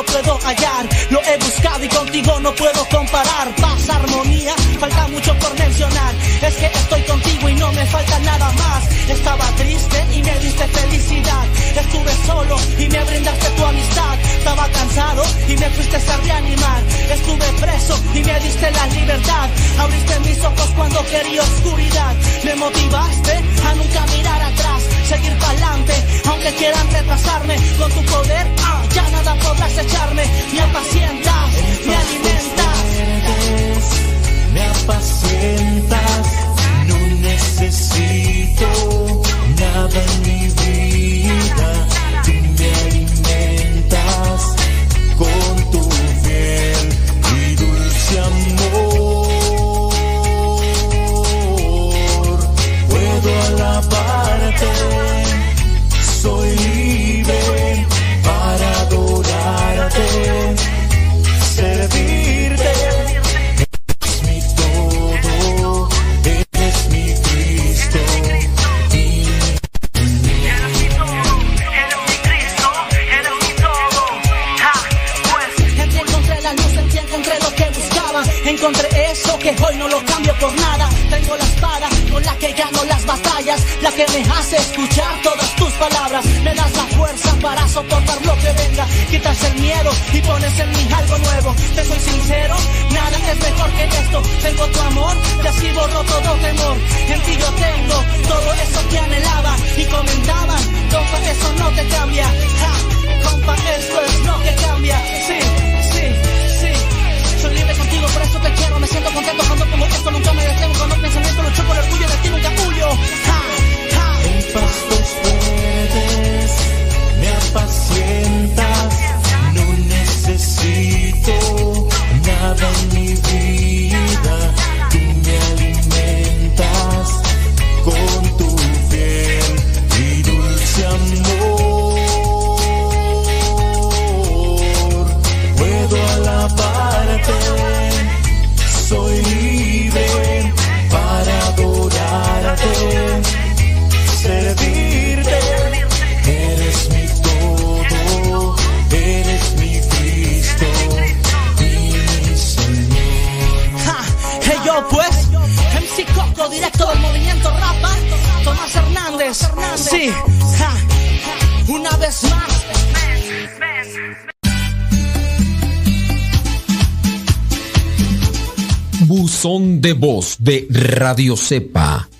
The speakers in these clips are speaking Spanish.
lo puedo hallar. Lo he buscado y contigo no puedo comparar. Paz, armonía, falta mucho por mencionar. Es que estoy contigo y no me falta nada más. Estaba triste y me diste felicidad. Estuve solo y me brindaste tu amistad. Estaba cansado me fuiste a reanimar. Estuve preso y me diste la libertad. Abriste mis ojos cuando quería oscuridad. Me motivaste a nunca mirar atrás, seguir pa'lante, aunque quieran retrasarme. Con tu poder, ah, ya nada podrás echarme. Me apacientas, me alimentas. me apacientas, no necesito nada en mi vida, dulce amor. Puedo alabarte, soy hoy no lo cambio por nada. Tengo la espada con la que gano las batallas, la que me hace escuchar todas tus palabras. Me das la fuerza para soportar lo que venga. Quitas el miedo y pones en mí algo nuevo. Te soy sincero, nada es mejor que esto. Tengo tu amor y así borro todo temor. En ti yo tengo todo eso que anhelaba y comentaban. Compa, eso no te cambia. Ja, compa, esto es lo que cambia. Sí. Por eso te quiero. Me siento contento cuando como esto nunca me detengo. Cuando pensamiento lucho por el orgullo de ti nunca huyo. En me apacientas, no necesito de voz de Radio Cepa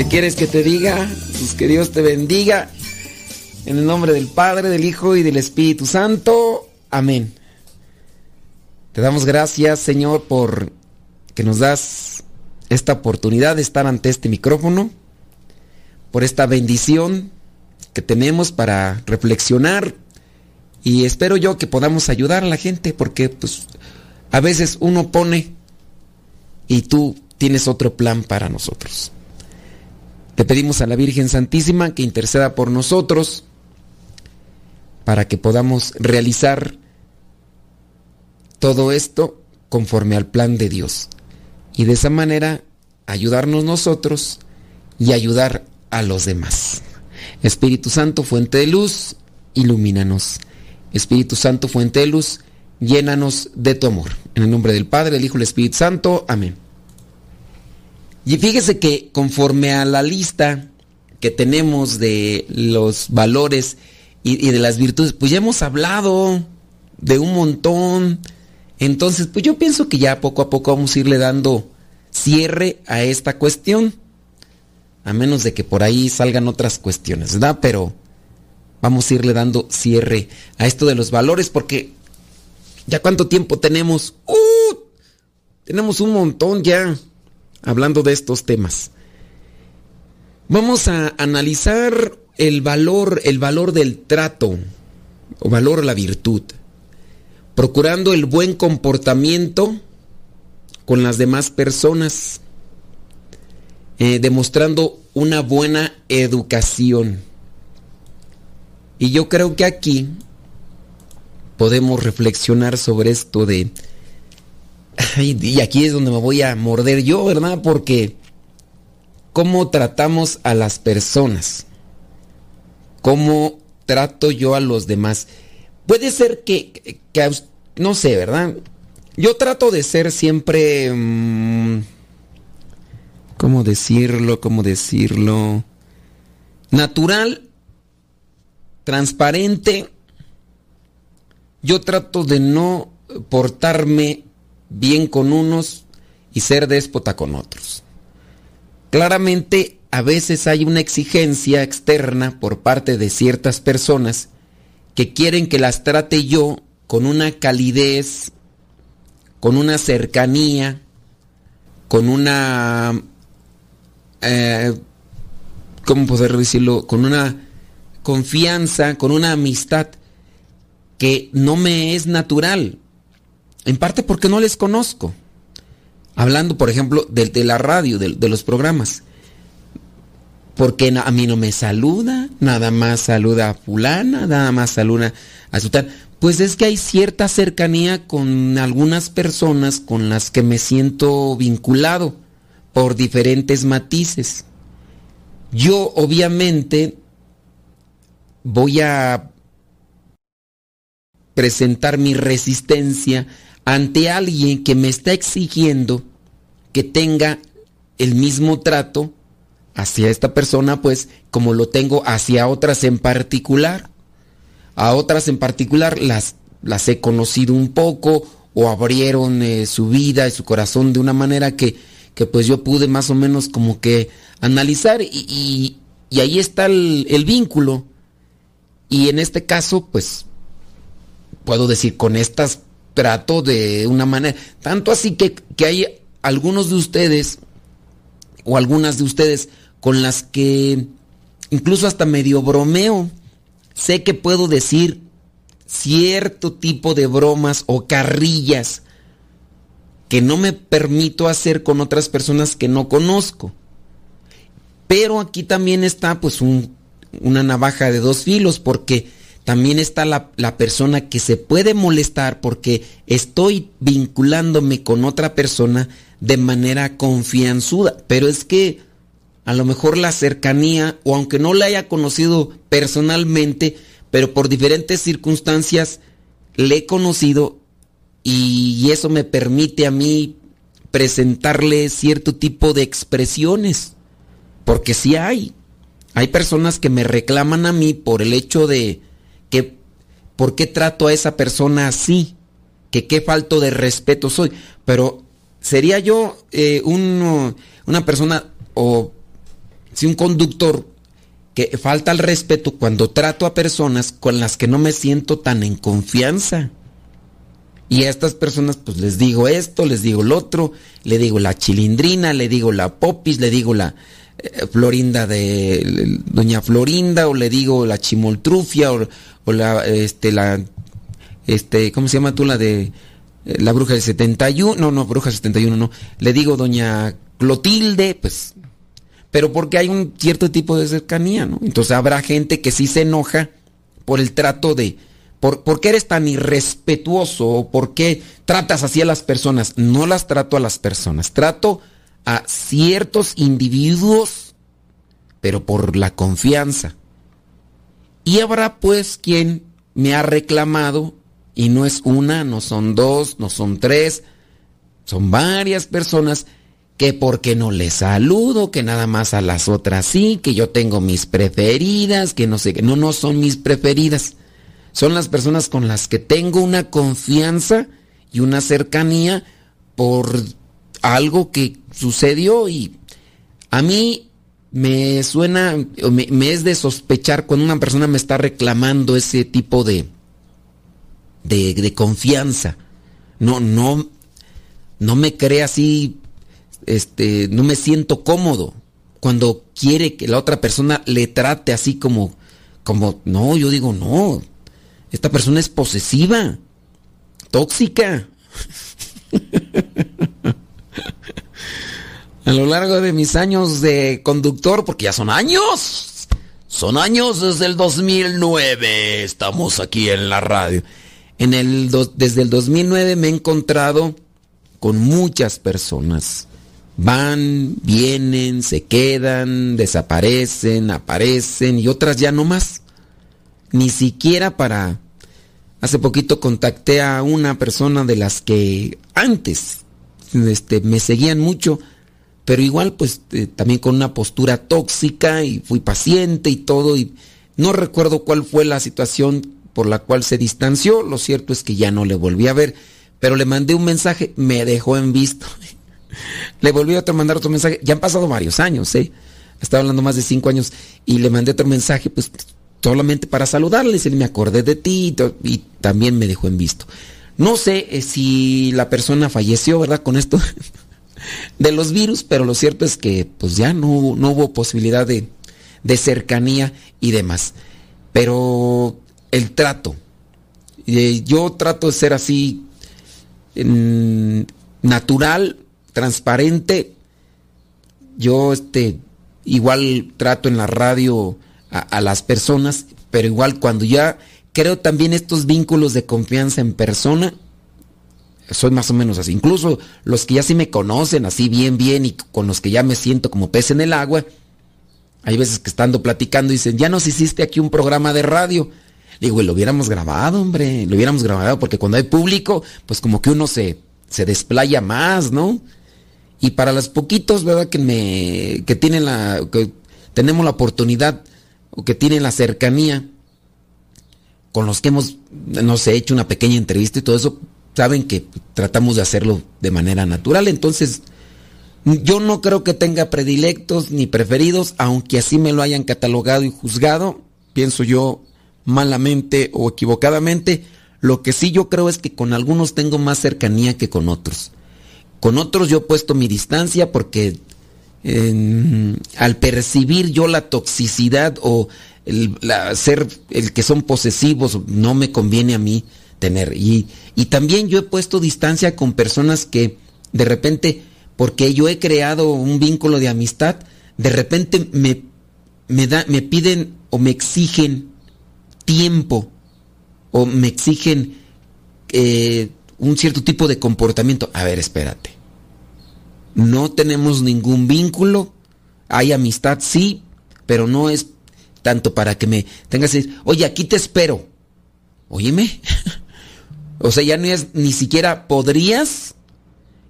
¿Qué quieres que te diga? Pues que Dios te bendiga. En el nombre del Padre, del Hijo y del Espíritu Santo. Amén. Te damos gracias, Señor, por que nos das esta oportunidad de estar ante este micrófono, por esta bendición que tenemos para reflexionar y espero yo que podamos ayudar a la gente porque pues a veces uno pone y tú tienes otro plan para nosotros. Le pedimos a la Virgen Santísima que interceda por nosotros para que podamos realizar todo esto conforme al plan de Dios. Y de esa manera ayudarnos nosotros y ayudar a los demás. Espíritu Santo, fuente de luz, ilumínanos. Espíritu Santo, fuente de luz, llénanos de tu amor. En el nombre del Padre, del Hijo y del Espíritu Santo. Amén. Y fíjese que conforme a la lista que tenemos de los valores y, de las virtudes, pues ya hemos hablado de un montón. Entonces, pues yo pienso que ya poco a poco vamos a irle dando cierre a esta cuestión. A menos de que por ahí salgan otras cuestiones, ¿verdad? Pero vamos a irle dando cierre a esto de los valores porque ya cuánto tiempo tenemos. ¡Uh! Tenemos un montón ya hablando de estos temas. Vamos a analizar el valor, el valor del trato o valor la virtud, procurando el buen comportamiento con las demás personas, eh, demostrando una buena educación. Y yo creo que aquí podemos reflexionar sobre esto de y aquí es donde me voy a morder yo, ¿verdad? Porque ¿cómo tratamos a las personas? ¿Cómo trato yo a los demás? Puede ser que, que no sé, ¿verdad? Yo trato de ser siempre... Mmm, ¿Cómo decirlo? ¿Cómo decirlo? Natural, transparente. Yo trato de no portarme bien con unos y ser déspota con otros. Claramente, a veces hay una exigencia externa por parte de ciertas personas que quieren que las trate yo con una calidez, con una cercanía, con una... Eh, ¿Cómo poder decirlo? Con una confianza, con una amistad que no me es natural. En parte porque no les conozco. Hablando, por ejemplo, de, la radio, de, de, los programas. Porque a mí no me saluda, nada más saluda a fulana, nada más saluda a su tal. Pues es que hay cierta cercanía con algunas personas con las que me siento vinculado por diferentes matices. Yo obviamente voy a presentar mi resistencia ante alguien que me está exigiendo que tenga el mismo trato hacia esta persona, pues como lo tengo hacia otras en particular. A otras en particular las, las he conocido un poco o abrieron eh, su vida y su corazón de una manera que, que, pues yo pude más o menos como que analizar y, y, ahí está el, el vínculo. Y en este caso, pues puedo decir, con estas trato de una manera. Tanto así que, que hay algunos de ustedes, o algunas de ustedes, con las que incluso hasta medio bromeo. Sé que puedo decir cierto tipo de bromas o carrillas que no me permito hacer con otras personas que no conozco. Pero aquí también está pues un, una navaja de dos filos porque también está la, la, persona que se puede molestar porque estoy vinculándome con otra persona de manera confianzuda. Pero es que a lo mejor la cercanía, o aunque no la haya conocido personalmente, pero por diferentes circunstancias le he conocido y eso me permite a mí presentarle cierto tipo de expresiones. Porque sí hay. Hay personas que me reclaman a mí por el hecho de ¿por qué trato a esa persona así? Que qué falto de respeto soy. Pero sería yo eh, un, una persona o si un conductor que falta el respeto cuando trato a personas con las que no me siento tan en confianza. Y a estas personas pues les digo esto, les digo lo otro, le digo la chilindrina, le digo la popis, le digo la eh, florinda de doña Florinda o le digo la chimoltrufia o, o, la este la este ¿cómo se llama tú la de eh, la bruja del 71? No, no, bruja del 71 no. Le digo doña Clotilde, pues pero porque hay un cierto tipo de cercanía. Entonces habrá gente que sí se enoja por el trato de ¿Por, qué eres tan irrespetuoso? ¿Por qué tratas así a las personas? No las trato a las personas, trato a ciertos individuos, pero por la confianza. Y habrá pues quien me ha reclamado, y no es una, no son dos, no son tres, son varias personas que porque no les saludo, que nada más a las otras sí, que yo tengo mis preferidas, que no sé qué, no, no son mis preferidas. Son las personas con las que tengo una confianza y una cercanía por algo que sucedió y a mí me suena, me, es de sospechar cuando una persona me está reclamando ese tipo de, de, confianza. No, no, no me cree así, este, no me siento cómodo cuando quiere que la otra persona le trate así como, como, no, yo digo, no, esta persona es posesiva, tóxica. A lo largo de mis años de conductor, porque ya son años, son años desde el 2009, estamos aquí en la radio. En el desde el 2009 me he encontrado con muchas personas. Van, vienen, se quedan, desaparecen, aparecen y otras ya no más ni siquiera para... Hace poquito contacté a una persona de las que antes este, me seguían mucho, pero igual pues eh, también con una postura tóxica y fui paciente y todo y no recuerdo cuál fue la situación por la cual se distanció, lo cierto es que ya no le volví a ver, pero le mandé un mensaje, me dejó en visto. le volví a mandar otro mensaje, ya han pasado varios años, ¿eh? Estaba hablando más de cinco años y le mandé otro mensaje, pues solamente para saludarles, él me acordé de ti y, también me dejó en visto. No sé eh, si la persona falleció, ¿verdad? Con esto de los virus, pero lo cierto es que pues ya no, no hubo posibilidad de, de, cercanía y demás. Pero el trato, eh, yo trato de ser así natural, transparente. Yo este igual trato en la radio a, las personas, pero igual cuando ya creo también estos vínculos de confianza en persona, soy más o menos así. Incluso los que ya sí me conocen así bien, bien y con los que ya me siento como pez en el agua, hay veces que estando platicando dicen, ya nos hiciste aquí un programa de radio. Digo, lo hubiéramos grabado, hombre, lo hubiéramos grabado, porque cuando hay público, pues como que uno se, se desplaya más, ¿no? Y para los poquitos, ¿verdad? Que me, que tienen la, que tenemos la oportunidad o que tienen la cercanía con los que hemos, no sé, hecho una pequeña entrevista y todo eso, saben que tratamos de hacerlo de manera natural. Entonces, yo no creo que tenga predilectos ni preferidos, aunque así me lo hayan catalogado y juzgado, pienso yo malamente o equivocadamente. Lo que sí yo creo es que con algunos tengo más cercanía que con otros. Con otros yo he puesto mi distancia porque al percibir yo la toxicidad o el, ser el que son posesivos, no me conviene a mí tener. Y, y también yo he puesto distancia con personas que de repente, porque yo he creado un vínculo de amistad, de repente me, me, da, me piden o me exigen tiempo o me exigen eh, un cierto tipo de comportamiento. A ver, espérate. No tenemos ningún vínculo. Hay amistad, sí, pero no es tanto para que me tengas decir, oye, aquí te espero. Óyeme. o sea, ya no es ni siquiera podrías.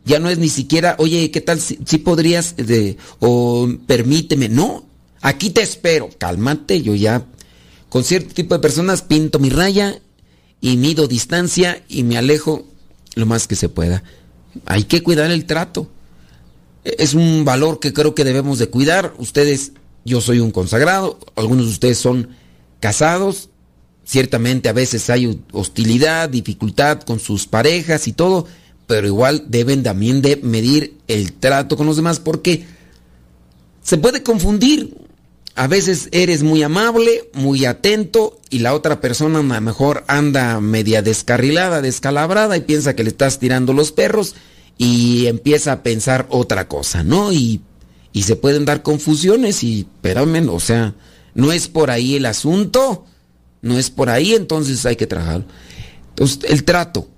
Ya no es ni siquiera, oye, ¿qué tal si, podrías? De, o permíteme. No, aquí te espero. Cálmate, yo ya con cierto tipo de personas pinto mi raya y mido distancia y me alejo lo más que se pueda. Hay que cuidar el trato. Es un valor que creo que debemos de cuidar. Ustedes, yo soy un consagrado, algunos de ustedes son casados. Ciertamente a veces hay hostilidad, dificultad con sus parejas y todo, pero igual deben también de medir el trato con los demás porque se puede confundir. A veces eres muy amable, muy atento y la otra persona a lo mejor anda media descarrilada, descalabrada y piensa que le estás tirando los perros y empieza a pensar otra cosa, ¿no? Y, y se pueden dar confusiones y, espérame, o sea, no es por ahí el asunto, no es por ahí, entonces hay que trabajarlo. Entonces, el trato,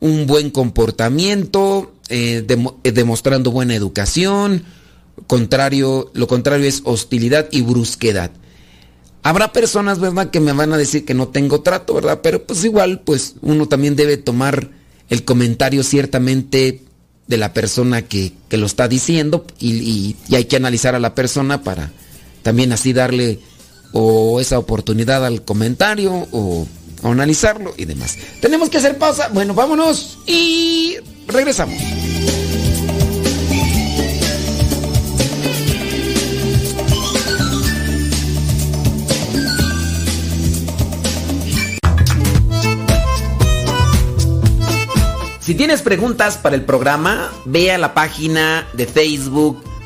un buen comportamiento, eh, eh, demostrando buena educación, contrario, lo contrario es hostilidad y brusquedad. Habrá personas, ¿verdad?, que me van a decir que no tengo trato, ¿verdad? Pero pues igual, pues uno también debe tomar el comentario ciertamente de la persona que, lo está diciendo y, hay que analizar a la persona para también así darle o esa oportunidad al comentario o, analizarlo y demás. Tenemos que hacer pausa. Bueno, vámonos y regresamos. Si tienes preguntas para el programa, ve a la página de Facebook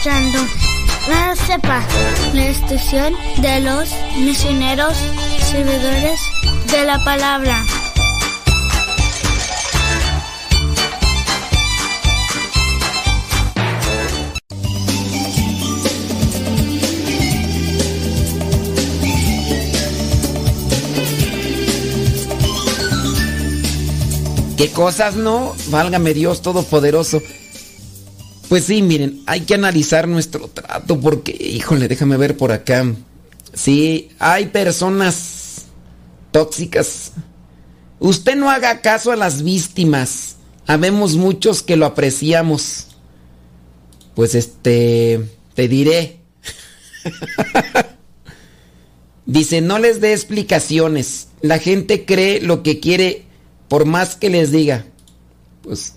Escuchando la CEPA, la estación de los misioneros servidores de la palabra. ¿Qué cosas no? Válgame Dios Todopoderoso. Pues sí, miren, hay que analizar nuestro trato porque, híjole, déjame ver por acá. Sí, hay personas tóxicas. Usted no haga caso a las víctimas. Habemos muchos que lo apreciamos. Pues este, te diré. Dice, no les dé explicaciones. La gente cree lo que quiere por más que les diga, pues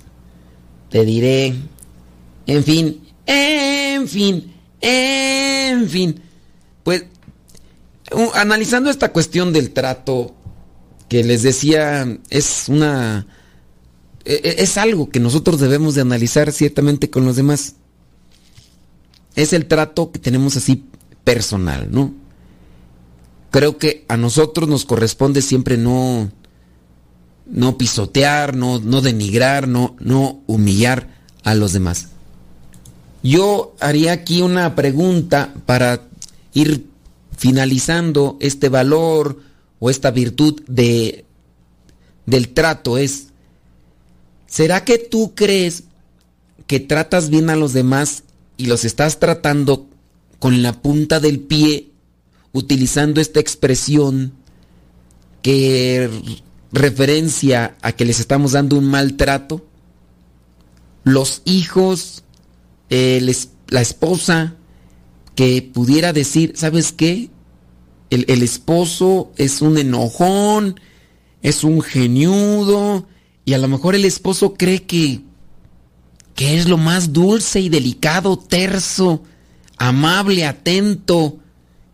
te diré, en fin, en fin, en fin, pues analizando esta cuestión del trato que les decía, es una... E, e, es algo que nosotros debemos de analizar ciertamente con los demás. Es el trato que tenemos así personal, ¿no? Creo que a nosotros nos corresponde siempre no no pisotear, no, no denigrar, no, no humillar a los demás. Yo haría aquí una pregunta para ir finalizando este valor o esta virtud de, del trato. Es, ¿será que tú crees que tratas bien a los demás y los estás tratando con la punta del pie, utilizando esta expresión que referencia a que les estamos dando un maltrato, los hijos, el la esposa, que pudiera decir, ¿sabes qué? El, el, esposo es un enojón, es un geniudo, y a lo mejor el esposo cree que, que es lo más dulce y delicado, terso, amable, atento,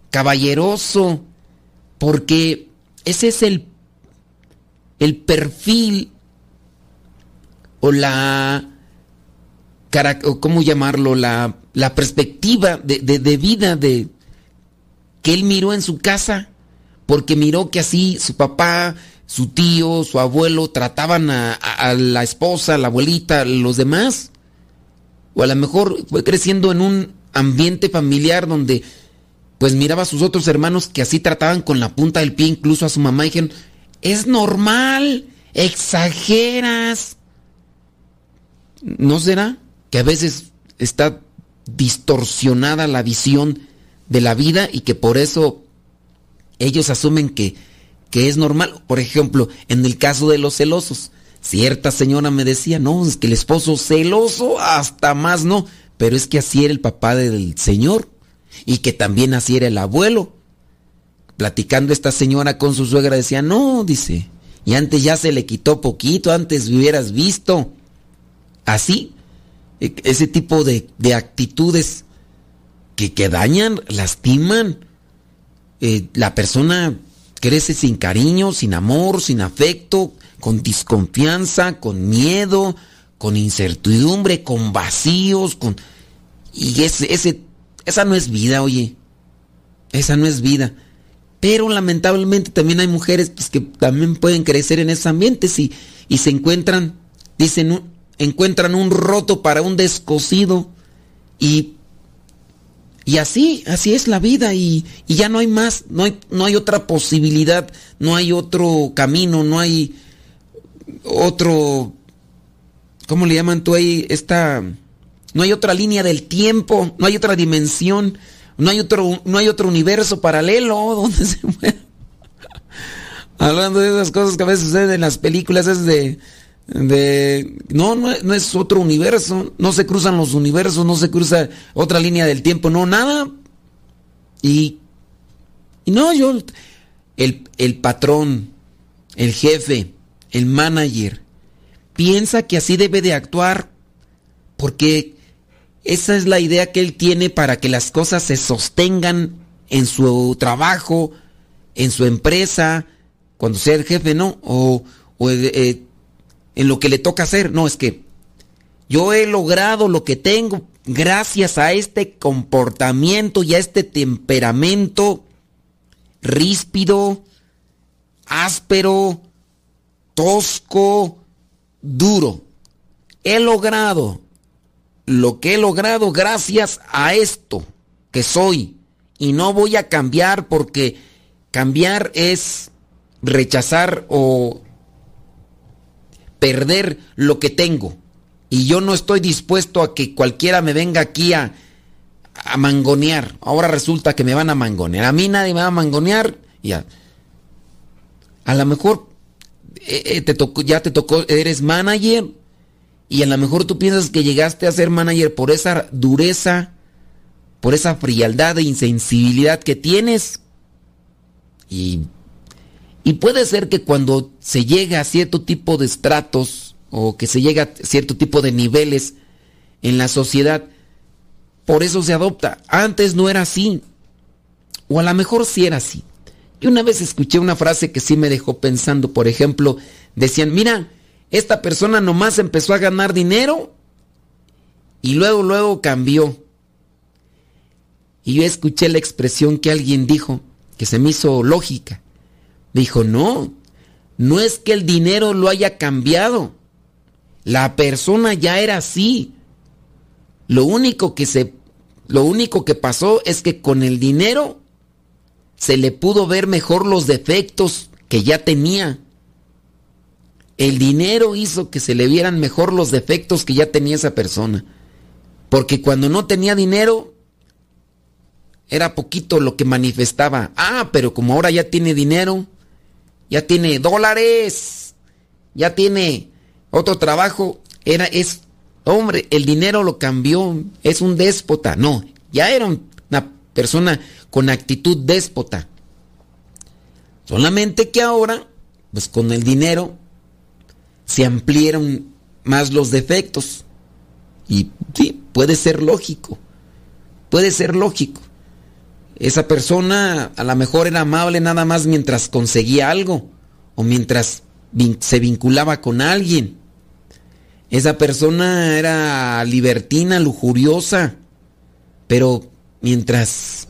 caballeroso, porque ese es el, el perfil o la, ¿cómo llamarlo? La, la perspectiva de, de, vida de que él miró en su casa, porque miró que así su papá, su tío, su abuelo trataban a, la esposa, la abuelita, los demás. O a lo mejor fue creciendo en un ambiente familiar donde pues miraba a sus otros hermanos que así trataban con la punta del pie incluso a su mamá y dijeron, es normal, exageras. ¿No será que a veces está distorsionada la visión de la vida y que por eso ellos asumen que, que es normal? Por ejemplo, en el caso de los celosos, cierta señora me decía, no, es que el esposo celoso hasta más no, pero es que así era el papá del señor y que también así era el abuelo. Platicando esta señora con su suegra decía, no, dice, y antes ya se le quitó poquito, antes hubieras visto. Así, ese tipo de, de actitudes que, que, dañan, lastiman. Eh, la persona crece sin cariño, sin amor, sin afecto, con desconfianza, con miedo, con incertidumbre, con vacíos, con... Y ese, ese esa no es vida, oye. Esa no es vida. Pero lamentablemente también hay mujeres pues, que también pueden crecer en ese ambiente y, y se encuentran, dicen, encuentran un roto para un descosido y, y así, así es la vida y, y, ya no hay más, no hay, no hay otra posibilidad, no hay otro camino, no hay otro, ¿cómo le llaman tú ahí? Esta no hay otra línea del tiempo, no hay otra dimensión, no hay otro, no hay otro universo paralelo donde se. Hablando de esas cosas que a veces suceden en las películas, es de. De no, no, no, es otro universo, no se cruzan los universos, no se cruza otra línea del tiempo, no, nada. Y. Y no, yo. El, el patrón, el jefe, el manager, piensa que así debe de actuar porque esa es la idea que él tiene para que las cosas se sostengan en su trabajo, en su empresa, cuando sea el jefe, ¿no? O, o eh, en lo que le toca hacer. No, es que yo he logrado lo que tengo gracias a este comportamiento y a este temperamento ríspido, áspero, tosco, duro. He logrado lo que he logrado gracias a esto que soy. Y no voy a cambiar porque cambiar es rechazar o perder lo que tengo. Y yo no estoy dispuesto a que cualquiera me venga aquí a, a mangonear. Ahora resulta que me van a mangonear. A mí nadie me va a mangonear. Ya. A lo mejor eh, eh, te tocó, ya te tocó, eres manager y a lo mejor tú piensas que llegaste a ser manager por esa dureza, por esa frialdad e insensibilidad que tienes. Y, y puede ser que cuando se llega a cierto tipo de estratos o que se llega a cierto tipo de niveles en la sociedad, por eso se adopta. Antes no era así. O a lo mejor sí era así. Yo una vez escuché una frase que sí me dejó pensando, por ejemplo, decían, mira, esta persona nomás empezó a ganar dinero y luego, luego cambió. Y yo escuché la expresión que alguien dijo, que se me hizo lógica. Dijo, no, no es que el dinero lo haya cambiado. La persona ya era así. Lo único que se lo único que pasó es que con el dinero se le pudo ver mejor los defectos que ya tenía el dinero hizo que se le vieran mejor los defectos que ya tenía esa persona. Porque cuando no tenía dinero, era poquito lo que manifestaba. Ah, pero como ahora ya tiene dinero, ya tiene dólares, ya tiene otro trabajo, era, es, hombre, el dinero lo cambió, es un déspota. No, ya era una persona con actitud déspota. Solamente que ahora, pues con el dinero, se ampliaron más los defectos. Y sí, puede ser lógico. Puede ser lógico. Esa persona a lo mejor era amable nada más mientras conseguía algo o mientras se vinculaba con alguien. Esa persona era libertina, lujuriosa, pero mientras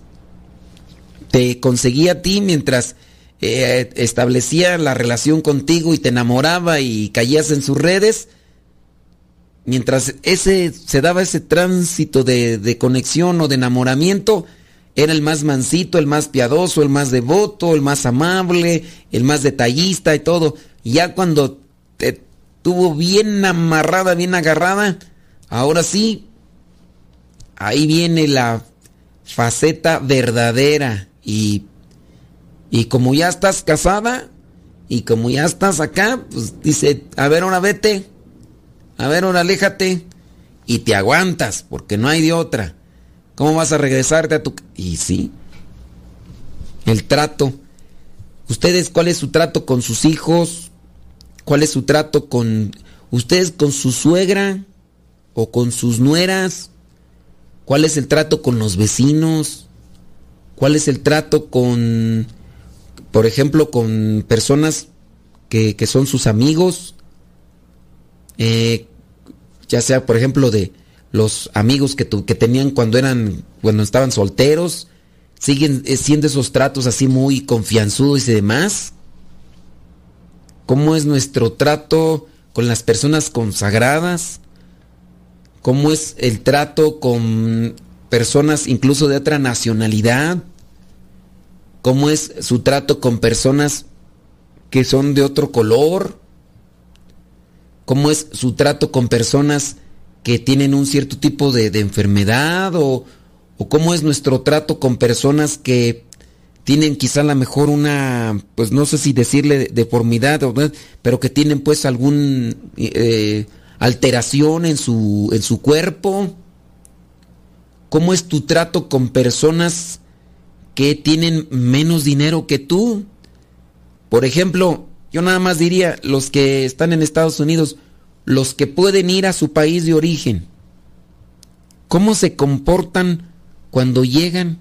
te conseguía a ti, mientras eh, establecía la relación contigo y te enamoraba y caías en sus redes, mientras ese se daba ese tránsito de, de conexión o de enamoramiento, era el más mansito, el más piadoso, el más devoto, el más amable, el más detallista y todo. Ya cuando te tuvo bien amarrada, bien agarrada, ahora sí, ahí viene la faceta verdadera y y como ya estás casada y como ya estás acá, pues dice, a ver, ahora vete, a ver, ahora aléjate y te aguantas porque no hay de otra. ¿Cómo vas a regresarte a tu... Y sí, el trato. ¿Ustedes cuál es su trato con sus hijos? ¿Cuál es su trato con... ¿Ustedes con su suegra o con sus nueras? ¿Cuál es el trato con los vecinos? ¿Cuál es el trato con por ejemplo, con personas que, son sus amigos, eh, ya sea, por ejemplo, de los amigos que, que tenían cuando eran, cuando estaban solteros, siguen eh, siendo esos tratos así muy confianzudos y demás. ¿Cómo es nuestro trato con las personas consagradas? ¿Cómo es el trato con personas incluso de otra nacionalidad? cómo es su trato con personas que son de otro color, cómo es su trato con personas que tienen un cierto tipo de, enfermedad o, cómo es nuestro trato con personas que tienen quizá a lo mejor una, pues no sé si decirle deformidad, pero que tienen pues algún eh, alteración en su, en su cuerpo. ¿Cómo es tu trato con personas que tienen menos dinero que tú. Por ejemplo, yo nada más diría, los que están en Estados Unidos, los que pueden ir a su país de origen, ¿cómo se comportan cuando llegan?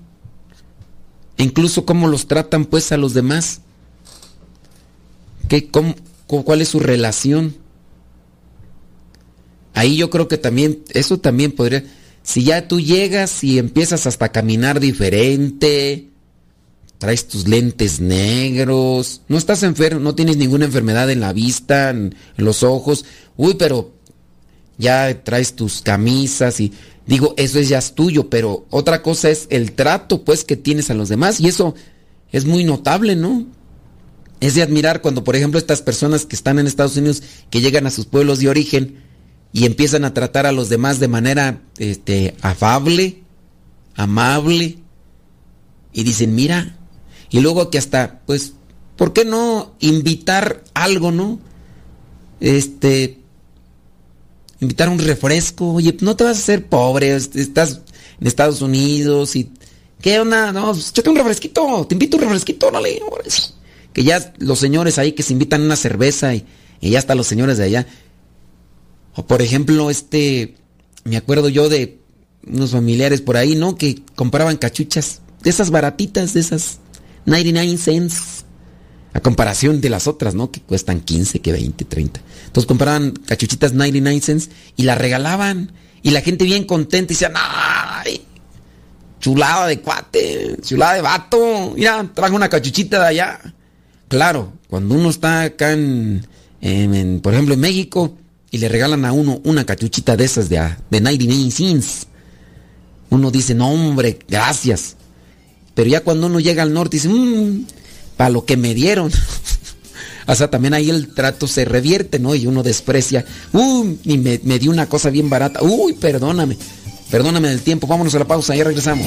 Incluso cómo los tratan pues a los demás. ¿Qué, ¿Cuál es su relación? Ahí yo creo que también, eso también podría si ya tú llegas y empiezas hasta a caminar diferente, traes tus lentes negros, no estás enfermo, no tienes ninguna enfermedad en la vista, en, los ojos, uy, pero ya traes tus camisas y digo, eso es ya es tuyo, pero otra cosa es el trato pues que tienes a los demás y eso es muy notable, ¿no? Es de admirar cuando, por ejemplo, estas personas que están en Estados Unidos, que llegan a sus pueblos de origen, y empiezan a tratar a los demás de manera este, afable, amable, y dicen, mira, y luego que hasta, pues, ¿por qué no invitar algo, no? Este, invitar un refresco, oye, no te vas a hacer pobre, estás en Estados Unidos y, ¿qué onda? No, pues, échate un refresquito, te invito un refresquito, dale, que ya los señores ahí que se invitan una cerveza y, y ya hasta los señores de allá o por ejemplo, este, me acuerdo yo de unos familiares por ahí, ¿no? Que compraban cachuchas, de esas baratitas, de esas 99 cents, a comparación de las otras, ¿no? Que cuestan 15, que 20, 30. Entonces compraban cachuchitas 99 cents y las regalaban. Y la gente bien contenta y decía, ¡ay! Chulada de cuate, chulada de vato. Mira, trajo una cachuchita de allá. Claro, cuando uno está acá en por ejemplo, en México, y le regalan a uno una cachuchita de esas de, de 99 cents. Uno dice, no hombre, gracias. Pero ya cuando uno llega al norte dice, mmm, para lo que me dieron. O sea, también ahí el trato se revierte, ¿no? Y uno desprecia. Uy, y me, me dio una cosa bien barata. Uy, perdóname. Perdóname del tiempo. Vámonos a la pausa, ya regresamos.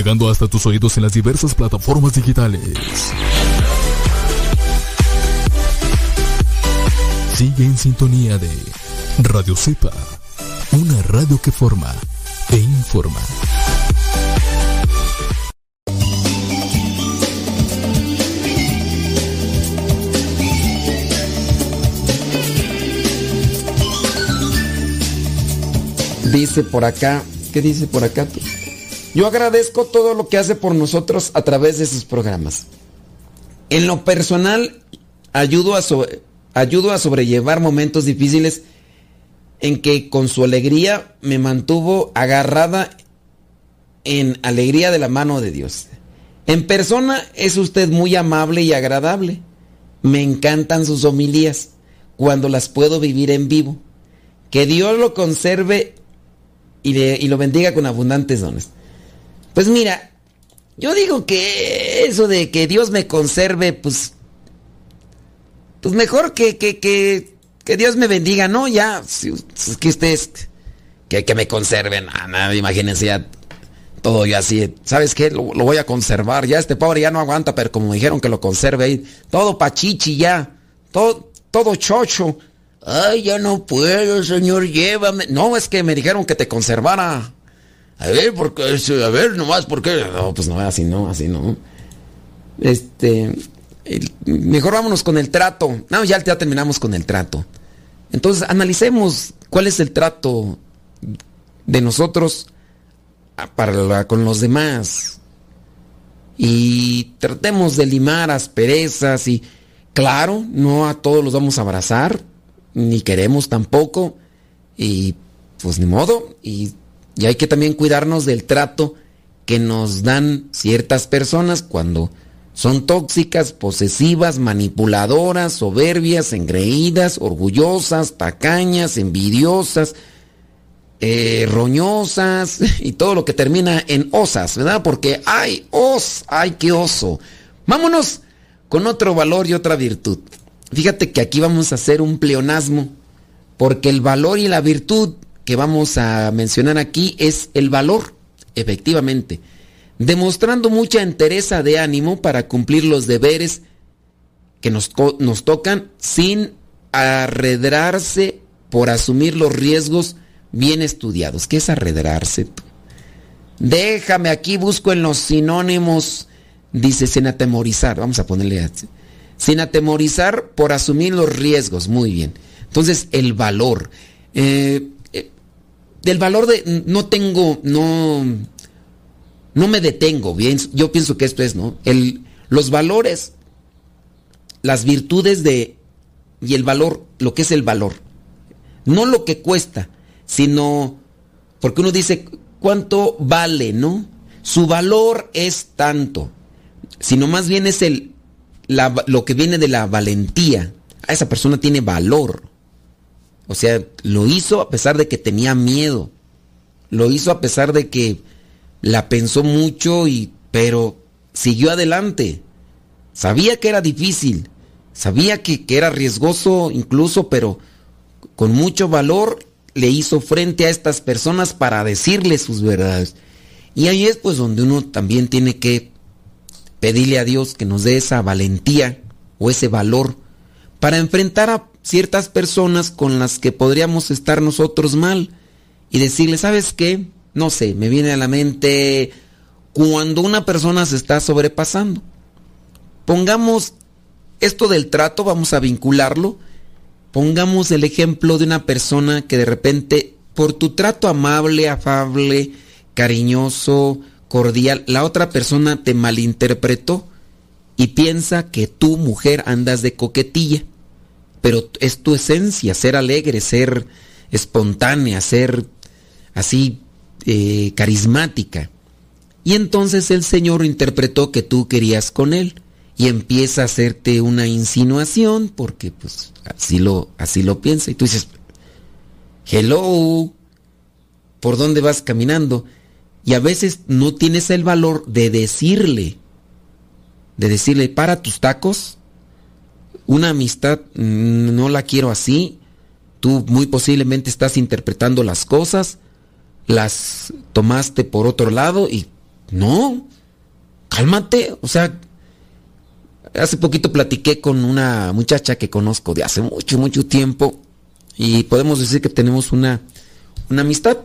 Llegando hasta tus oídos en las diversas plataformas digitales. Sigue en sintonía de Radio Cepa, una radio que forma e informa. Dice por acá, ¿qué dice por acá? Yo agradezco todo lo que hace por nosotros a través de sus programas. En lo personal, ayudo a, a sobrellevar momentos difíciles en que con su alegría me mantuvo agarrada en alegría de la mano de Dios. En persona es usted muy amable y agradable. Me encantan sus homilías cuando las puedo vivir en vivo. Que Dios lo conserve y, le- y lo bendiga con abundantes dones. Pues mira, yo digo que eso de que Dios me conserve, pues. Pues mejor que, que, que, que Dios me bendiga, ¿no? Ya, si, es que ustedes. Que, que me conserven, ah, nada, imagínense ya. Todo yo así, ¿sabes qué? Lo, voy a conservar. Ya este pobre ya no aguanta, pero como dijeron que lo conserve. Todo pachichi ya. Todo, todo chocho. Ay, ya no puedo, señor, llévame. No, es que me dijeron que te conservara. A ver, porque, a ver, nomás, ¿por qué? No, pues no, así no, así no. Este, mejor vámonos con el trato. No, ya, ya terminamos con el trato. Entonces, analicemos cuál es el trato de nosotros para con los demás. Y tratemos de limar asperezas y, claro, no a todos los vamos a abrazar, ni queremos tampoco. Y pues ni modo. Y, y hay que también cuidarnos del trato que nos dan ciertas personas cuando son tóxicas, posesivas, manipuladoras, soberbias, engreídas, orgullosas, tacañas, envidiosas, eh, roñosas y todo lo que termina en osas, ¿verdad? Porque ay, os, ay, qué oso. Vámonos con otro valor y otra virtud. Fíjate que aquí vamos a hacer un pleonasmo, porque el valor y la virtud que vamos a mencionar aquí es el valor, efectivamente. demostrando mucha entereza de ánimo para cumplir los deberes que nos, nos tocan sin arredrarse por asumir los riesgos bien estudiados. ¿Qué es arredrarse? Déjame aquí, busco en los sinónimos, dice sin atemorizar, vamos a ponerle. Sin atemorizar por asumir los riesgos, muy bien. Entonces, el valor. Eh, del valor de no tengo, no, no me detengo, bien, yo pienso que esto es, ¿no? El, los valores, las virtudes de, y el valor, lo que es el valor. No lo que cuesta, sino, porque uno dice, ¿cuánto vale, no? Su valor es tanto, sino más bien es el, lo que viene de la valentía. A esa persona tiene valor. O sea, lo hizo a pesar de que tenía miedo. Lo hizo a pesar de que la pensó mucho y pero siguió adelante. Sabía que era difícil, sabía que, que, era riesgoso incluso, pero con mucho valor le hizo frente a estas personas para decirles sus verdades. Y ahí es pues donde uno también tiene que pedirle a Dios que nos dé esa valentía o ese valor para enfrentar a ciertas personas con las que podríamos estar nosotros mal y decirle, ¿sabes qué? No sé, me viene a la mente cuando una persona se está sobrepasando. Pongamos esto del trato, vamos a vincularlo. Pongamos el ejemplo de una persona que de repente, por tu trato amable, afable, cariñoso, cordial, la otra persona te malinterpretó y piensa que tú, mujer, andas de coquetilla. Pero es tu esencia, ser alegre, ser espontánea, ser así eh, carismática. Y entonces el Señor interpretó que tú querías con él y empieza a hacerte una insinuación porque pues así lo, así lo piensa y tú dices, hello, ¿por dónde vas caminando? Y a veces no tienes el valor de decirle, de decirle, para tus tacos, una amistad mm, no la quiero así, tú muy posiblemente estás interpretando las cosas, las tomaste por otro lado y no, cálmate, o sea, hace poquito platiqué con una muchacha que conozco de hace mucho, mucho tiempo y podemos decir que tenemos una, una amistad.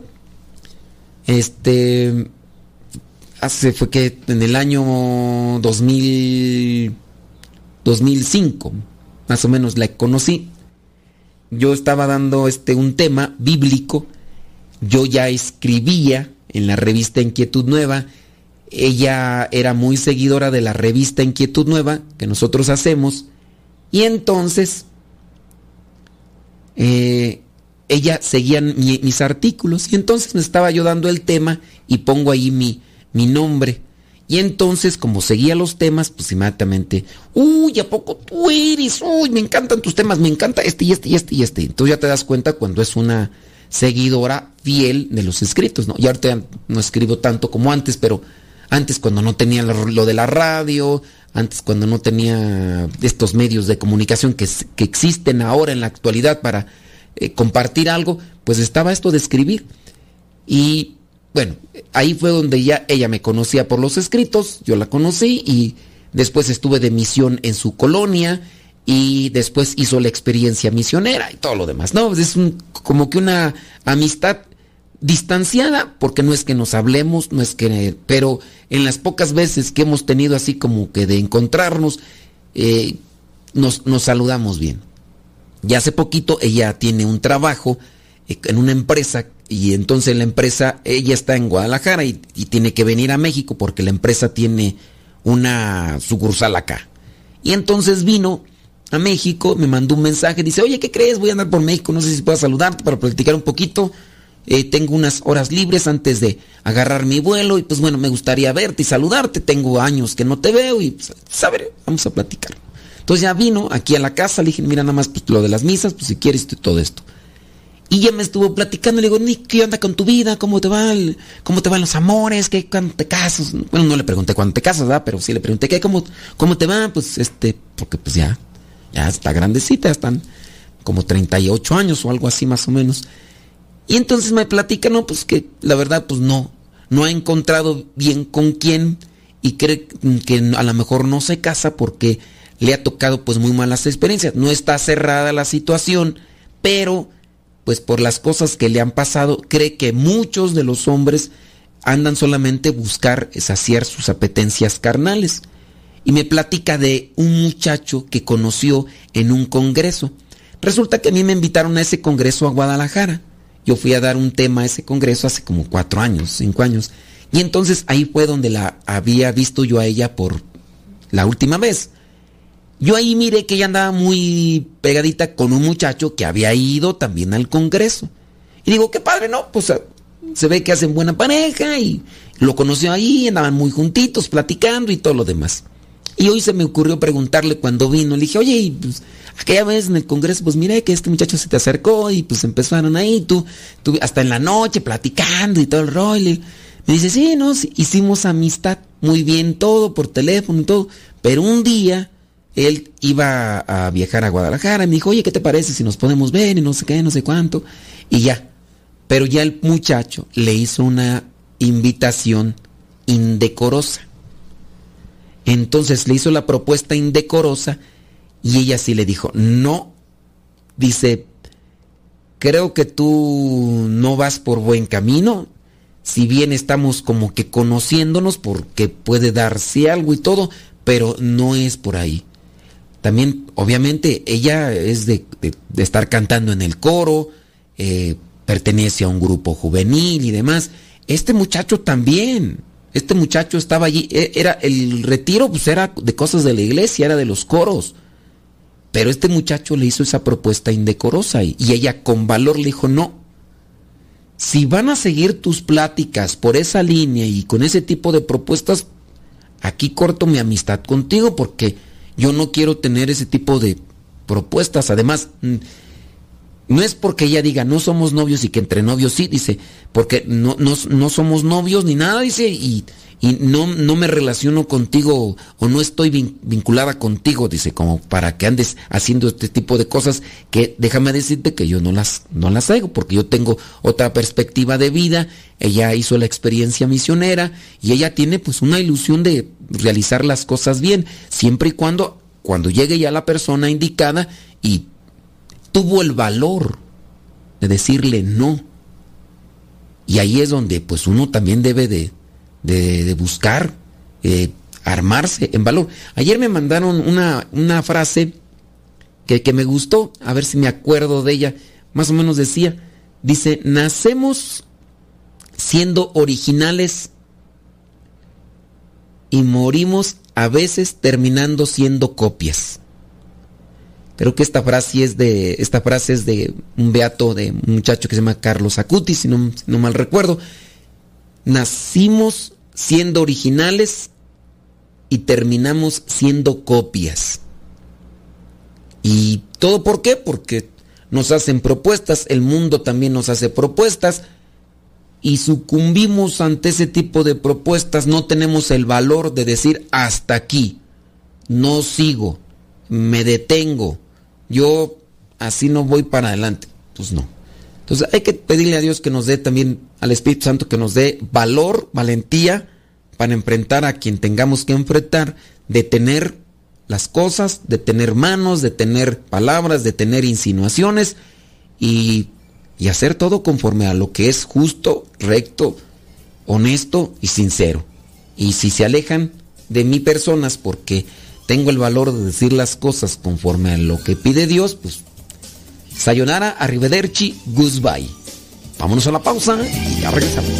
Este, hace, fue que en el año 2000, 2005, más o menos la conocí. Yo estaba dando este un tema bíblico yo ya escribía en la revista Inquietud Nueva. Ella era muy seguidora de la revista Inquietud Nueva que nosotros hacemos. Y entonces eh, ella seguía mis artículos. Y entonces me estaba yo dando el tema y pongo ahí mi, mi nombre. Y entonces, como seguía los temas, pues inmediatamente, uy, ¿a poco tú eres? Uy, me encantan tus temas, me encanta este y este y este y este. Entonces ya te das cuenta cuando es una seguidora fiel de los escritos, ¿no? Y ahorita no escribo tanto como antes, pero antes cuando no tenía lo, de la radio, antes cuando no tenía estos medios de comunicación que, que existen ahora en la actualidad para eh, compartir algo, pues estaba esto de escribir. Y bueno, ahí fue donde ya ella me conocía por los escritos, yo la conocí y después estuve de misión en su colonia y después hizo la experiencia misionera y todo lo demás. No, es como que una amistad distanciada, porque no es que nos hablemos, no es que, pero en las pocas veces que hemos tenido así como que de encontrarnos, eh, nos, nos, saludamos bien. Y hace poquito ella tiene un trabajo eh, en una empresa y entonces la empresa, ella está en Guadalajara y, tiene que venir a México porque la empresa tiene una sucursal acá. Y entonces vino a México, me mandó un mensaje, dice, oye, ¿qué crees? Voy a andar por México, no sé si puedo saludarte para platicar un poquito. Eh, tengo unas horas libres antes de agarrar mi vuelo y pues bueno, me gustaría verte y saludarte. Tengo años que no te veo y pues, saber, vamos a platicar. Entonces ya vino aquí a la casa, le dije, mira nada más pues, lo de las misas, pues si quieres todo esto. Y ya me estuvo platicando, le digo, Nick, ¿qué onda con tu vida? ¿Cómo te va cómo te van los amores? ¿Qué, ¿Cuándo te casas? Bueno, no le pregunté cuándo te casas, ¿verdad? Pero sí le pregunté, ¿qué? ¿Cómo, cómo te va? Pues este, porque pues ya ya está grandecita, están como 38 años o algo así más o menos. Y entonces me platica, no, pues que la verdad, pues no, no ha encontrado bien con quién y cree que a lo mejor no se casa porque le ha tocado pues muy malas experiencias. No está cerrada la situación, pero pues por las cosas que le han pasado, cree que muchos de los hombres andan solamente buscar saciar sus apetencias carnales. Y me platica de un muchacho que conoció en un congreso. Resulta que a mí me invitaron a ese congreso a Guadalajara. Yo fui a dar un tema a ese congreso hace como cuatro años, cinco años. Y entonces ahí fue donde la había visto yo a ella por la última vez. Yo ahí miré que ella andaba muy pegadita con un muchacho que había ido también al Congreso. Y digo, qué padre, ¿no? Pues eh, se ve que hacen buena pareja y lo conoció ahí, andaban muy juntitos, platicando y todo lo demás. Y hoy se me ocurrió preguntarle cuando vino, le dije, oye, pues, aquella vez en el Congreso, pues mira que este muchacho se te acercó y pues empezaron ahí, tú, tú hasta en la noche platicando y todo el rollo. Me dice, sí, no, hicimos amistad muy bien todo por teléfono y todo, pero un día él iba a viajar a Guadalajara y me dijo, oye, ¿qué te parece si nos podemos ver y no sé qué, no sé cuánto? Y ya. Pero ya el muchacho le hizo una invitación indecorosa. Entonces le hizo la propuesta indecorosa y ella sí le dijo, no, dice, creo que tú no vas por buen camino, si bien estamos como que conociéndonos porque puede darse algo y todo, pero no es por ahí. También, obviamente, ella es de, estar cantando en el coro, eh, pertenece a un grupo juvenil y demás. Este muchacho también. Este muchacho estaba allí. E, era el retiro, pues era de cosas de la iglesia, era de los coros. Pero este muchacho le hizo esa propuesta indecorosa y, y ella con valor le dijo, no, si van a seguir tus pláticas por esa línea y con ese tipo de propuestas, aquí corto mi amistad contigo porque yo no quiero tener ese tipo de propuestas. Además, no es porque ella diga no somos novios y que entre novios sí, dice, porque no, no, somos novios ni nada, dice, y, y, no, no me relaciono contigo o no estoy vinculada contigo, dice, como para que andes haciendo este tipo de cosas que déjame decirte que yo no las, no las hago, porque yo tengo otra perspectiva de vida, ella hizo la experiencia misionera y ella tiene pues una ilusión de realizar las cosas bien, siempre y cuando, cuando llegue ya la persona indicada y tuvo el valor de decirle no. Y ahí es donde pues uno también debe de, de, buscar, eh, armarse en valor. Ayer me mandaron una, una frase que, que me gustó, a ver si me acuerdo de ella. Más o menos decía, dice, nacemos siendo originales y morimos a veces terminando siendo copias. Creo que esta frase es de esta frase es de un beato de un muchacho que se llama Carlos Acuti, si no, no mal recuerdo. Nacimos siendo originales y terminamos siendo copias. ¿Y todo por qué? Porque nos hacen propuestas, el mundo también nos hace propuestas y sucumbimos ante ese tipo de propuestas, no tenemos el valor de decir hasta aquí, no sigo, me detengo, yo así no voy para adelante. Pues no. Entonces hay que pedirle a Dios que nos dé también, al Espíritu Santo, que nos dé valor, valentía para enfrentar a quien tengamos que enfrentar, de tener las cosas, de tener manos, de tener palabras, de tener insinuaciones y, y hacer todo conforme a lo que es justo, recto, honesto y sincero. Y si se alejan de mí personas porque tengo el valor de decir las cosas conforme a lo que pide Dios, pues sayonara, arrivederci, goodbye. Vámonos a la pausa y ya regresamos.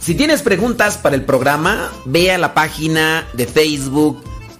Si tienes preguntas para el programa, ve a la página de Facebook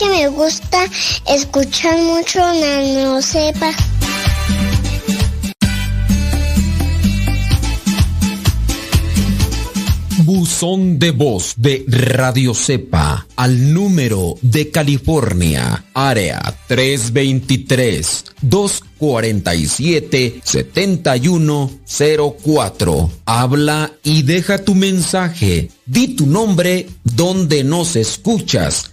Que me gusta escuchar mucho Nano Sepa. Buzón de voz de Radio Cepa al número de California, área 323 247 7104. Habla y deja tu mensaje. Di tu nombre donde nos escuchas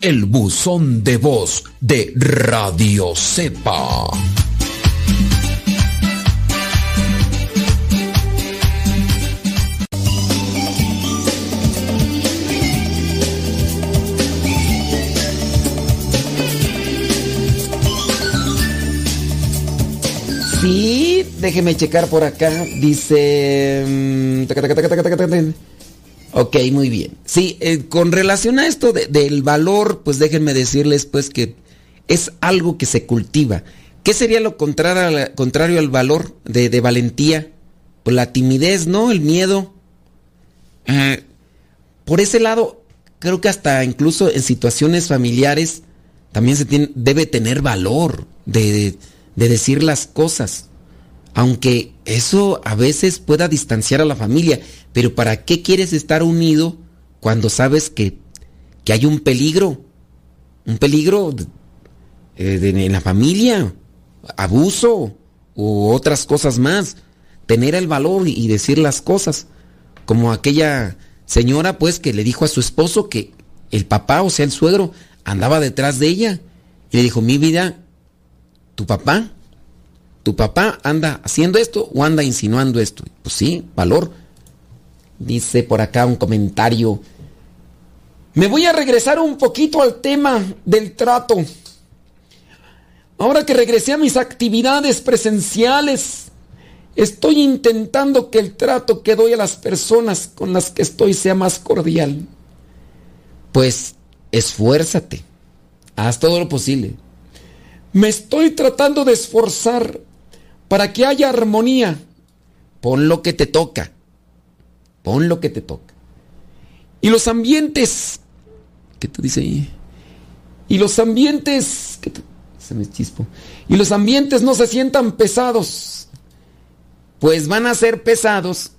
el buzón de voz de Radio Cepa. Sí, déjeme checar por acá. Dice. Ok, muy bien. Sí, eh, con relación a esto de- del valor, pues déjenme decirles pues que es algo que se cultiva. ¿Qué sería lo contrario, contrario al valor de, valentía? Pues la timidez, ¿no? El miedo. Eh, por ese lado, creo que hasta incluso en situaciones familiares también se tiene- debe tener valor de decir las cosas. Aunque eso a veces pueda distanciar a la familia, pero ¿para qué quieres estar unido cuando sabes que, que hay un peligro? Un peligro eh, en la familia, abuso u otras cosas más. Tener el valor y decir las cosas. Como aquella señora pues que le dijo a su esposo que el papá, o sea el suegro, andaba detrás de ella. Y le dijo, mi vida, tu papá, tu papá anda haciendo esto o anda insinuando esto. Pues sí, valor. Dice por acá un comentario. Me voy a regresar un poquito al tema del trato. Ahora que regresé a mis actividades presenciales, estoy intentando que el trato que doy a las personas con las que estoy sea más cordial. Pues esfuérzate. Haz todo lo posible. Me estoy tratando de esforzar para que haya armonía. Pon lo que te toca. Pon lo que te toca. Y los ambientes. ¿Qué te dice ahí? Y los ambientes. ¿qué te- se me chispo. Y los ambientes no se sientan pesados. Pues van a ser pesados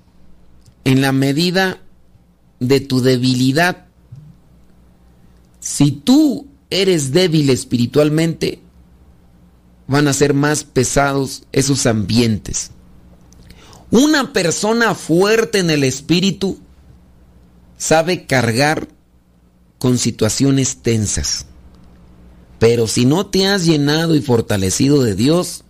en la medida de tu debilidad. Si tú eres débil espiritualmente, van a ser más pesados esos ambientes. Una persona fuerte en el espíritu sabe cargar con situaciones tensas. Pero si no te has llenado y fortalecido de Dios,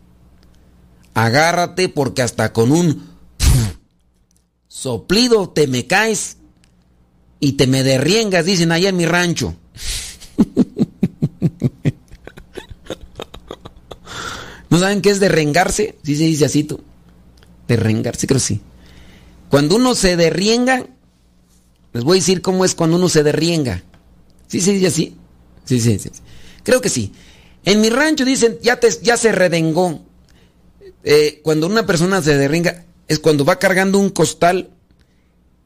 agárrate porque hasta con un soplido te me caes y te me derriengas, dicen allá en mi rancho. ¿No saben qué es derrengarse? Sí se dice así tú. Derrengarse, creo sí. Cuando uno se derrienga, les voy a decir cómo es cuando uno se derrienga. ¿Sí se dice así? Sí, sí, sí. Creo que sí. En mi rancho dicen, ya, te, ya se redengó. Eh, cuando una persona se derrienga, es cuando va cargando un costal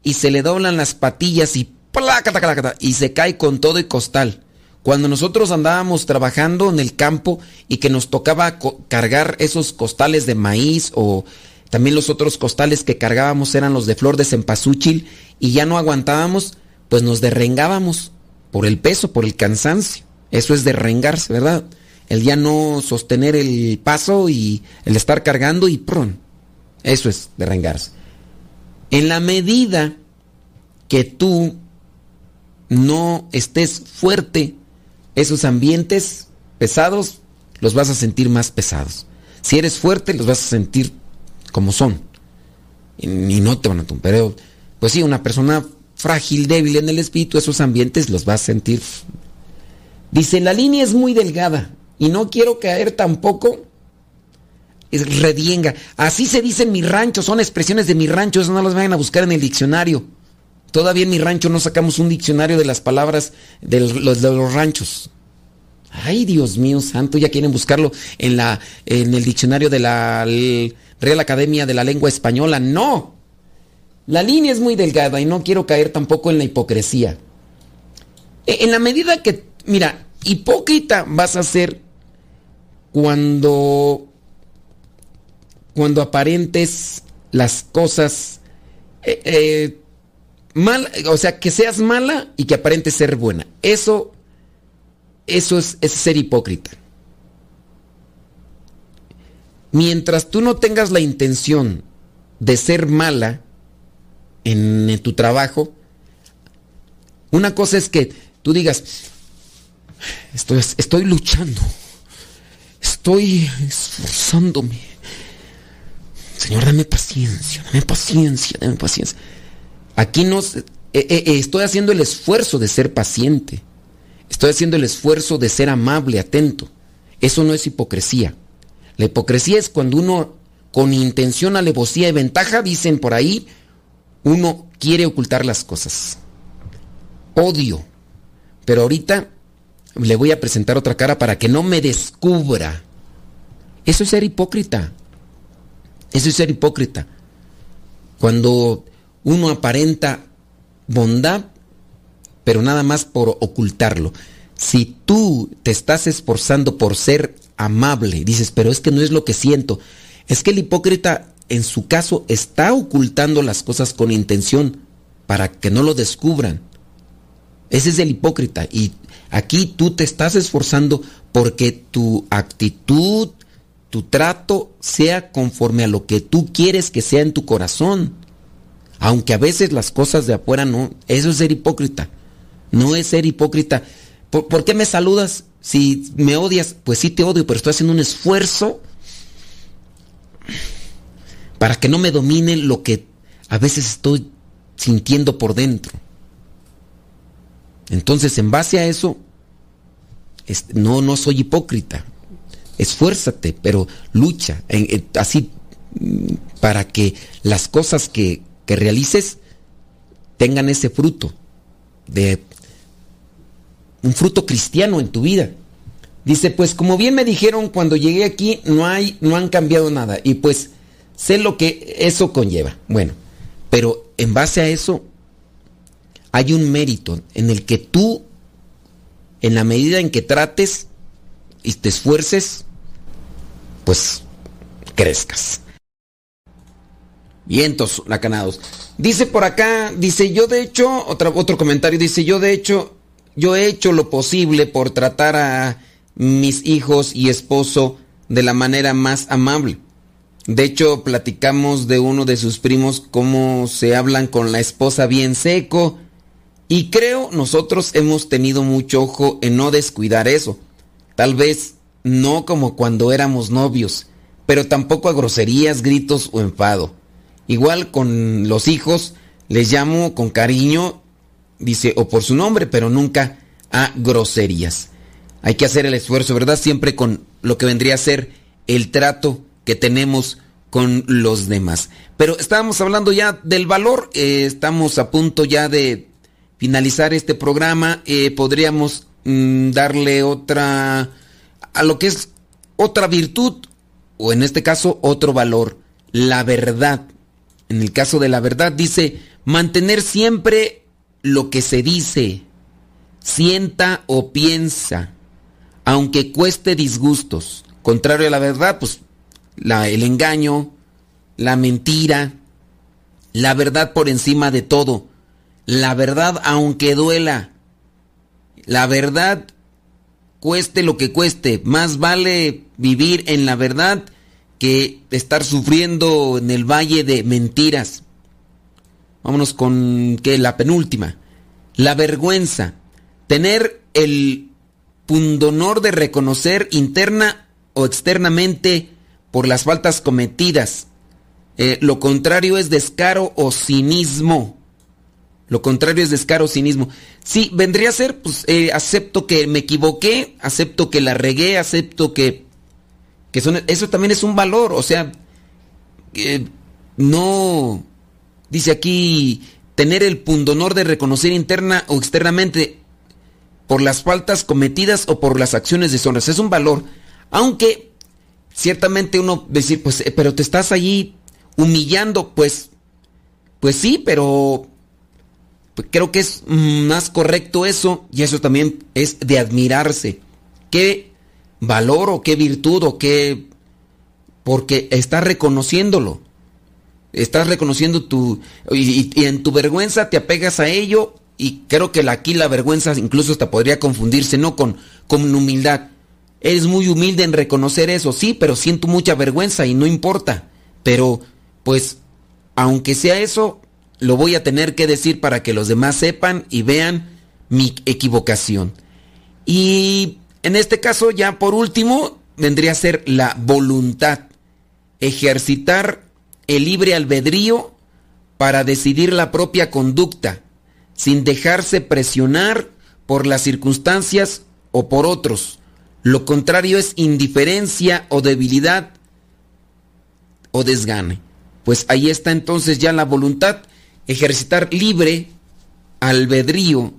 y se le doblan las patillas y y se cae con todo y costal. Cuando nosotros andábamos trabajando en el campo y que nos tocaba cargar esos costales de maíz o también los otros costales que cargábamos eran los de flor de cempasúchil y ya no aguantábamos, pues nos derrengábamos por el peso, por el cansancio. Eso es derrengarse, ¿verdad? El ya no sostener el paso y el estar cargando y prun. Eso es derrengarse. En la medida que tú no estés fuerte, esos ambientes pesados los vas a sentir más pesados. Si eres fuerte, los vas a sentir como son. Y, no te van a tumbar. Pues sí, una persona frágil, débil en el espíritu, esos ambientes los vas a sentir. Dice, la línea es muy delgada y no quiero caer tampoco. Es redienga. Así se dice en mi rancho, son expresiones de mi rancho, eso no las vayan a buscar en el diccionario. Todavía en mi rancho no sacamos un diccionario de las palabras de los, ranchos. Ay, Dios mío santo, ya quieren buscarlo en, la, en el diccionario de la Real Academia de la Lengua Española. No. La línea es muy delgada y no quiero caer tampoco en la hipocresía. E, en la medida que, mira, hipócrita vas a ser cuando cuando aparentes las cosas eh, eh, mal, o sea, que seas mala y que aparentes ser buena. Eso, eso es, ser hipócrita. Mientras tú no tengas la intención de ser mala en, tu trabajo, una cosa es que tú digas, estoy, estoy luchando, estoy esforzándome. Señor, dame paciencia, dame paciencia, dame paciencia. Aquí no... Eh, eh, eh, estoy haciendo el esfuerzo de ser paciente. Estoy haciendo el esfuerzo de ser amable, atento. Eso no es hipocresía. La hipocresía es cuando uno, con intención, alevosía y ventaja, dicen por ahí, uno quiere ocultar las cosas. Odio. Pero ahorita le voy a presentar otra cara para que no me descubra. Eso es ser hipócrita. Eso es ser hipócrita. Cuando uno aparenta bondad, pero nada más por ocultarlo. Si tú te estás esforzando por ser amable, dices, pero es que no es lo que siento, es que el hipócrita en su caso está ocultando las cosas con intención para que no lo descubran. Ese es el hipócrita y aquí tú te estás esforzando porque tu actitud, tu trato sea conforme a lo que tú quieres que sea en tu corazón. Aunque a veces las cosas de afuera no, eso es ser hipócrita. No es ser hipócrita. ¿Por, qué me saludas? Si me odias, pues sí te odio, pero estoy haciendo un esfuerzo para que no me domine lo que a veces estoy sintiendo por dentro. Entonces, en base a eso, no, no soy hipócrita. Esfuérzate, pero lucha, así mm, para que las cosas que, que realices tengan ese fruto de un fruto cristiano en tu vida. Dice, pues como bien me dijeron cuando llegué aquí, no hay, no han cambiado nada. Y pues sé lo que eso conlleva. Bueno, pero en base a eso hay un mérito en el que tú, en la medida en que trates y te esfuerces, pues crezcas. Vientos lacanados. Dice por acá, dice yo de hecho, otro, otro comentario, dice yo de hecho, yo he hecho lo posible por tratar a mis hijos y esposo de la manera más amable. De hecho, platicamos de uno de sus primos cómo se hablan con la esposa bien seco. Y creo nosotros hemos tenido mucho ojo en no descuidar eso. Tal vez no como cuando éramos novios, pero tampoco a groserías, gritos o enfado. Igual con los hijos, les llamo con cariño, dice, o por su nombre, pero nunca a groserías. Hay que hacer el esfuerzo, ¿verdad? Siempre con lo que vendría a ser el trato que tenemos con los demás. Pero estábamos hablando ya del valor, eh, estamos a punto ya de finalizar este programa, eh, podríamos mm, darle otra, a lo que es otra virtud, o en este caso otro valor, la verdad en el caso de la verdad, dice, mantener siempre lo que se dice, sienta o piensa, aunque cueste disgustos. Contrario a la verdad, pues la, el engaño, la mentira, la verdad por encima de todo. La verdad aunque duela. La verdad cueste lo que cueste. Más vale vivir en la verdad que estar sufriendo en el valle de mentiras. Vámonos con que la penúltima. La vergüenza. Tener el pundonor de reconocer interna o externamente por las faltas cometidas. Eh, lo contrario es descaro o cinismo. Lo contrario es descaro o cinismo. Sí, vendría a ser, pues eh, acepto que me equivoqué, acepto que la regué, acepto que, que son, eso también es un valor. O sea, no, dice aquí, tener el pundonor de reconocer interna o externamente por las faltas cometidas o por las acciones deshonras. Es un valor. Aunque ciertamente uno decir, pues, eh, pero te estás allí humillando, pues, pues sí, pero creo que es más correcto eso y eso también es de admirarse. ¿Qué valor o qué virtud o qué... porque estás reconociéndolo. Estás reconociendo tu... Y, en tu vergüenza te apegas a ello y creo que aquí la vergüenza incluso hasta podría confundirse, no con, con humildad. Eres muy humilde en reconocer eso, sí, pero siento mucha vergüenza y no importa. Pero, pues, aunque sea eso, lo voy a tener que decir para que los demás sepan y vean mi equivocación. Y en este caso, ya por último, vendría a ser la voluntad. Ejercitar el libre albedrío para decidir la propia conducta, sin dejarse presionar por las circunstancias o por otros lo contrario es indiferencia o debilidad o desgane. Pues ahí está entonces ya la voluntad, ejercitar libre albedrío,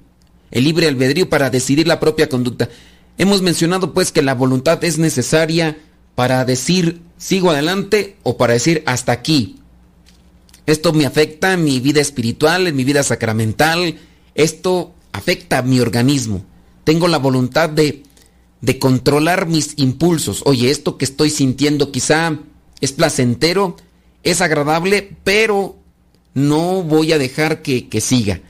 el libre albedrío para decidir la propia conducta. Hemos mencionado pues que la voluntad es necesaria para decir sigo adelante o para decir hasta aquí. Esto me afecta en mi vida espiritual, en mi vida sacramental, esto afecta a mi organismo. Tengo la voluntad de de controlar mis impulsos. Oye, esto que estoy sintiendo quizá es placentero, es agradable, pero no voy a dejar que, que siga.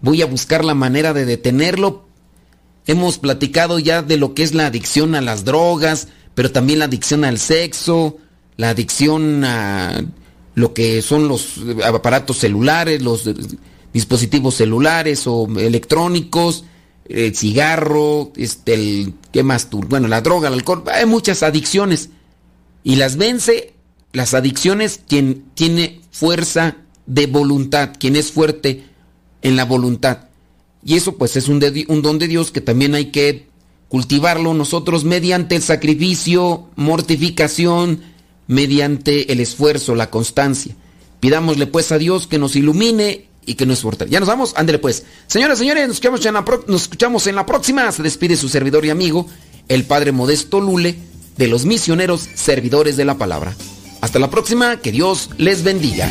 Voy a buscar la manera de detenerlo. Hemos platicado ya de lo que es la adicción a las drogas, pero también la adicción al sexo, la adicción a lo que son los aparatos celulares, los dispositivos celulares o electrónicos, el cigarro, este, el, ¿qué más tú? Bueno, la droga, el alcohol, hay muchas adicciones. Y las vence las adicciones quien tiene fuerza de voluntad, quien es fuerte en la voluntad. Y eso pues es un, don de Dios que también hay que cultivarlo nosotros mediante el sacrificio, mortificación, mediante el esfuerzo, la constancia. Pidámosle pues a Dios que nos ilumine y que no es fuerte. Ya nos vamos, ándele pues. Señoras, señores, nos escuchamos, en la nos escuchamos en la próxima. Se despide su servidor y amigo, el Padre Modesto Lule, de los misioneros servidores de la palabra. Hasta la próxima, que Dios les bendiga.